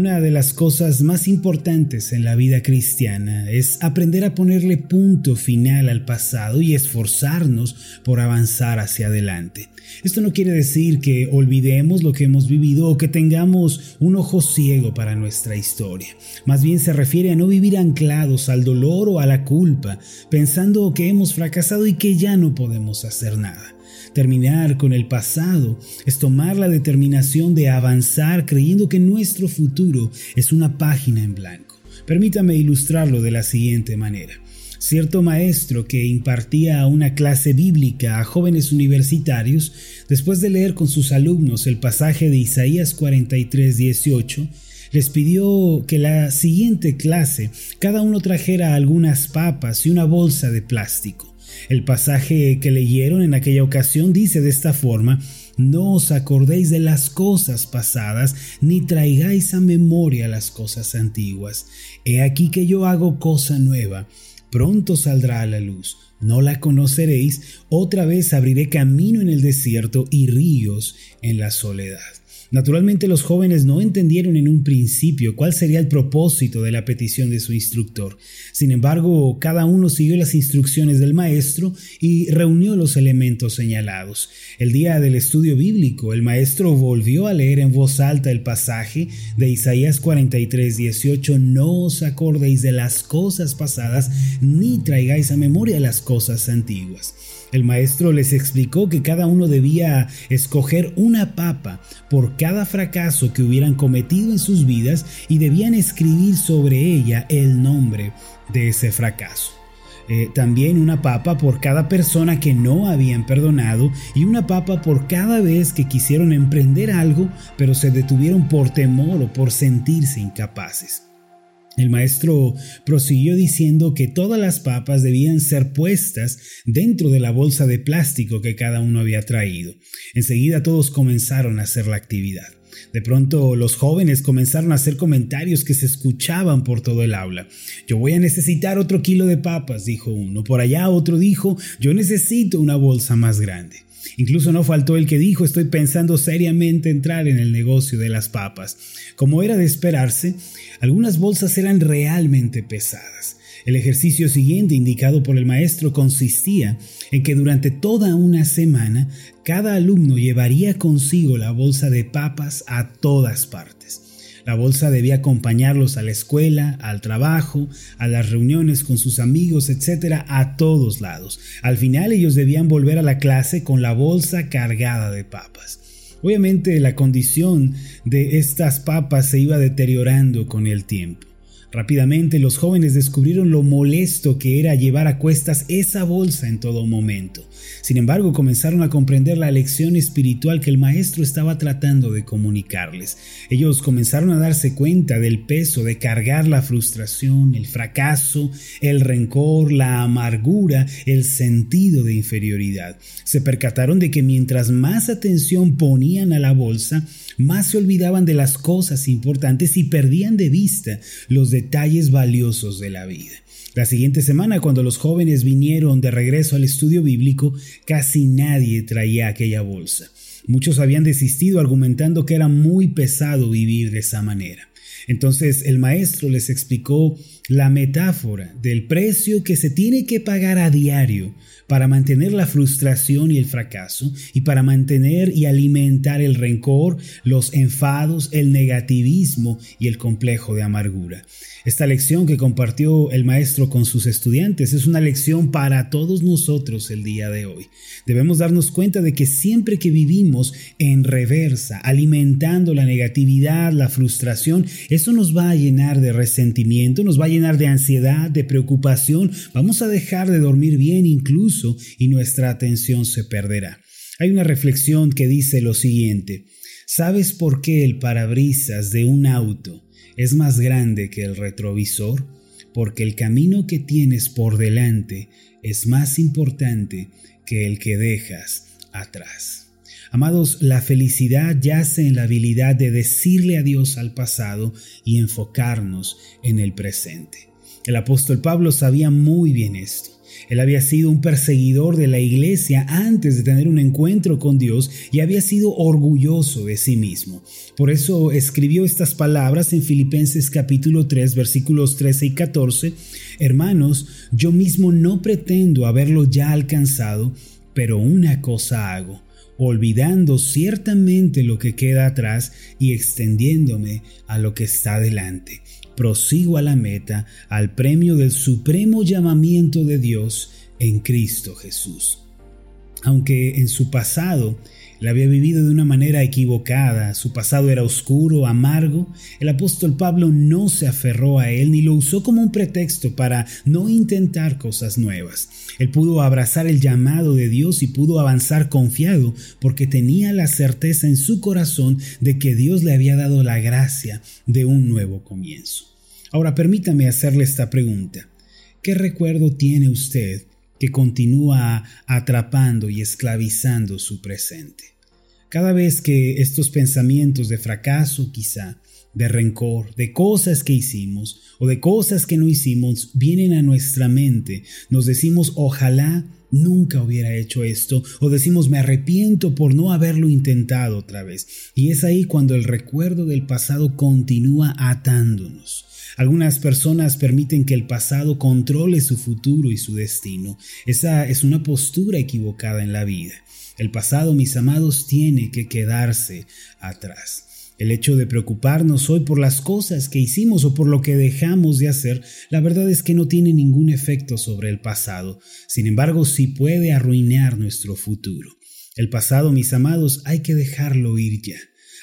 Una de las cosas más importantes en la vida cristiana es aprender a ponerle punto final al pasado y esforzarnos por avanzar hacia adelante. Esto no quiere decir que olvidemos lo que hemos vivido o que tengamos un ojo ciego para nuestra historia. Más bien se refiere a no vivir anclados al dolor o a la culpa, pensando que hemos fracasado y que ya no podemos hacer nada. Terminar con el pasado es tomar la determinación de avanzar creyendo que nuestro futuro es una página en blanco. Permítame ilustrarlo de la siguiente manera. Cierto maestro que impartía una clase bíblica a jóvenes universitarios, después de leer con sus alumnos el pasaje de Isaías 43, 18, les pidió que la siguiente clase cada uno trajera algunas papas y una bolsa de plástico. El pasaje que leyeron en aquella ocasión dice de esta forma, no os acordéis de las cosas pasadas, ni traigáis a memoria las cosas antiguas. He aquí que yo hago cosa nueva, pronto saldrá a la luz, no la conoceréis, otra vez abriré camino en el desierto y ríos en la soledad. Naturalmente los jóvenes no entendieron en un principio cuál sería el propósito de la petición de su instructor. Sin embargo, cada uno siguió las instrucciones del maestro y reunió los elementos señalados. El día del estudio bíblico, el maestro volvió a leer en voz alta el pasaje de Isaías 43, 18, No os acordéis de las cosas pasadas, ni traigáis a memoria las cosas antiguas. El maestro les explicó que cada uno debía escoger una papa por cada fracaso que hubieran cometido en sus vidas y debían escribir sobre ella el nombre de ese fracaso. Eh, también una papa por cada persona que no habían perdonado y una papa por cada vez que quisieron emprender algo pero se detuvieron por temor o por sentirse incapaces. El maestro prosiguió diciendo que todas las papas debían ser puestas dentro de la bolsa de plástico que cada uno había traído. Enseguida todos comenzaron a hacer la actividad. De pronto los jóvenes comenzaron a hacer comentarios que se escuchaban por todo el aula. Yo voy a necesitar otro kilo de papas, dijo uno. Por allá otro dijo, yo necesito una bolsa más grande. Incluso no faltó el que dijo estoy pensando seriamente entrar en el negocio de las papas. Como era de esperarse, algunas bolsas eran realmente pesadas. El ejercicio siguiente indicado por el maestro consistía en que durante toda una semana cada alumno llevaría consigo la bolsa de papas a todas partes. La bolsa debía acompañarlos a la escuela, al trabajo, a las reuniones con sus amigos, etc., a todos lados. Al final ellos debían volver a la clase con la bolsa cargada de papas. Obviamente la condición de estas papas se iba deteriorando con el tiempo. Rápidamente los jóvenes descubrieron lo molesto que era llevar a cuestas esa bolsa en todo momento. Sin embargo, comenzaron a comprender la lección espiritual que el maestro estaba tratando de comunicarles. Ellos comenzaron a darse cuenta del peso de cargar la frustración, el fracaso, el rencor, la amargura, el sentido de inferioridad. Se percataron de que mientras más atención ponían a la bolsa, más se olvidaban de las cosas importantes y perdían de vista los detalles valiosos de la vida. La siguiente semana, cuando los jóvenes vinieron de regreso al estudio bíblico, casi nadie traía aquella bolsa. Muchos habían desistido argumentando que era muy pesado vivir de esa manera. Entonces el maestro les explicó la metáfora del precio que se tiene que pagar a diario para mantener la frustración y el fracaso y para mantener y alimentar el rencor, los enfados, el negativismo y el complejo de amargura. Esta lección que compartió el maestro con sus estudiantes es una lección para todos nosotros el día de hoy. Debemos darnos cuenta de que siempre que vivimos en reversa, alimentando la negatividad, la frustración, eso nos va a llenar de resentimiento, nos va a de ansiedad, de preocupación, vamos a dejar de dormir bien incluso y nuestra atención se perderá. Hay una reflexión que dice lo siguiente, ¿sabes por qué el parabrisas de un auto es más grande que el retrovisor porque el camino que tienes por delante es más importante que el que dejas atrás. Amados, la felicidad yace en la habilidad de decirle adiós al pasado y enfocarnos en el presente. El apóstol Pablo sabía muy bien esto. Él había sido un perseguidor de la iglesia antes de tener un encuentro con Dios y había sido orgulloso de sí mismo. Por eso escribió estas palabras en Filipenses capítulo 3 versículos 13 y 14. Hermanos, yo mismo no pretendo haberlo ya alcanzado, pero una cosa hago olvidando ciertamente lo que queda atrás y extendiéndome a lo que está delante. Prosigo a la meta, al premio del supremo llamamiento de Dios en Cristo Jesús. Aunque en su pasado la había vivido de una manera equivocada, su pasado era oscuro, amargo, el apóstol Pablo no se aferró a él ni lo usó como un pretexto para no intentar cosas nuevas. Él pudo abrazar el llamado de Dios y pudo avanzar confiado porque tenía la certeza en su corazón de que Dios le había dado la gracia de un nuevo comienzo. Ahora permítame hacerle esta pregunta. ¿Qué recuerdo tiene usted que continúa atrapando y esclavizando su presente. Cada vez que estos pensamientos de fracaso quizá, de rencor, de cosas que hicimos o de cosas que no hicimos vienen a nuestra mente, nos decimos ojalá nunca hubiera hecho esto o decimos me arrepiento por no haberlo intentado otra vez. Y es ahí cuando el recuerdo del pasado continúa atándonos. Algunas personas permiten que el pasado controle su futuro y su destino. Esa es una postura equivocada en la vida. El pasado, mis amados, tiene que quedarse atrás. El hecho de preocuparnos hoy por las cosas que hicimos o por lo que dejamos de hacer, la verdad es que no tiene ningún efecto sobre el pasado. Sin embargo, sí puede arruinar nuestro futuro. El pasado, mis amados, hay que dejarlo ir ya.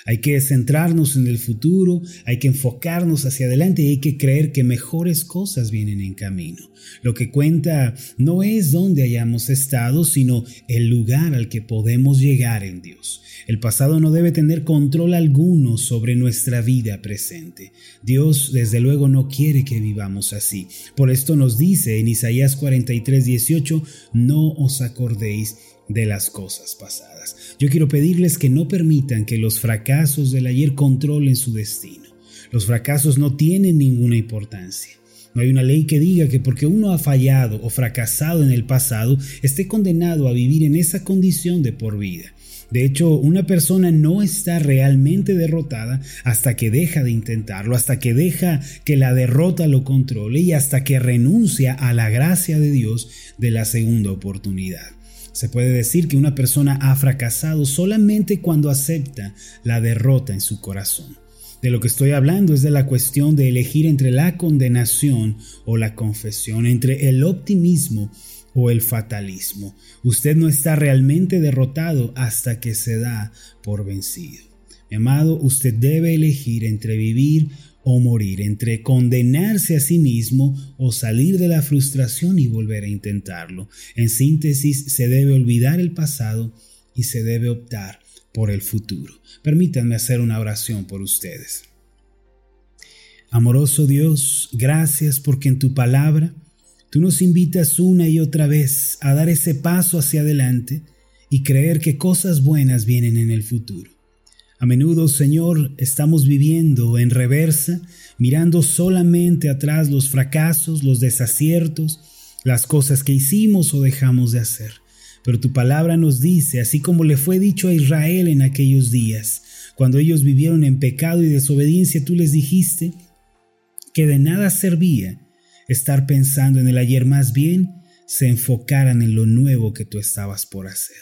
Hay que centrarnos en el futuro, hay que enfocarnos hacia adelante y hay que creer que mejores cosas vienen en camino. Lo que cuenta no es dónde hayamos estado, sino el lugar al que podemos llegar en Dios. El pasado no debe tener control alguno sobre nuestra vida presente. Dios desde luego no quiere que vivamos así. Por esto nos dice en Isaías 43, 18, no os acordéis de las cosas pasadas. Yo quiero pedirles que no permitan que los fracasos del ayer controlen su destino. Los fracasos no tienen ninguna importancia. No hay una ley que diga que porque uno ha fallado o fracasado en el pasado, esté condenado a vivir en esa condición de por vida. De hecho, una persona no está realmente derrotada hasta que deja de intentarlo, hasta que deja que la derrota lo controle y hasta que renuncia a la gracia de Dios de la segunda oportunidad. Se puede decir que una persona ha fracasado solamente cuando acepta la derrota en su corazón. De lo que estoy hablando es de la cuestión de elegir entre la condenación o la confesión, entre el optimismo o el fatalismo. Usted no está realmente derrotado hasta que se da por vencido. Mi amado, usted debe elegir entre vivir o morir, entre condenarse a sí mismo o salir de la frustración y volver a intentarlo. En síntesis, se debe olvidar el pasado y se debe optar por el futuro. Permítanme hacer una oración por ustedes. Amoroso Dios, gracias porque en tu palabra tú nos invitas una y otra vez a dar ese paso hacia adelante y creer que cosas buenas vienen en el futuro. A menudo, Señor, estamos viviendo en reversa, mirando solamente atrás los fracasos, los desaciertos, las cosas que hicimos o dejamos de hacer. Pero tu palabra nos dice, así como le fue dicho a Israel en aquellos días, cuando ellos vivieron en pecado y desobediencia, tú les dijiste que de nada servía estar pensando en el ayer, más bien se enfocaran en lo nuevo que tú estabas por hacer.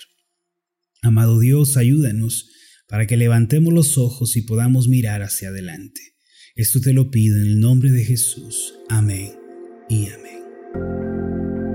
Amado Dios, ayúdanos para que levantemos los ojos y podamos mirar hacia adelante. Esto te lo pido en el nombre de Jesús. Amén y amén.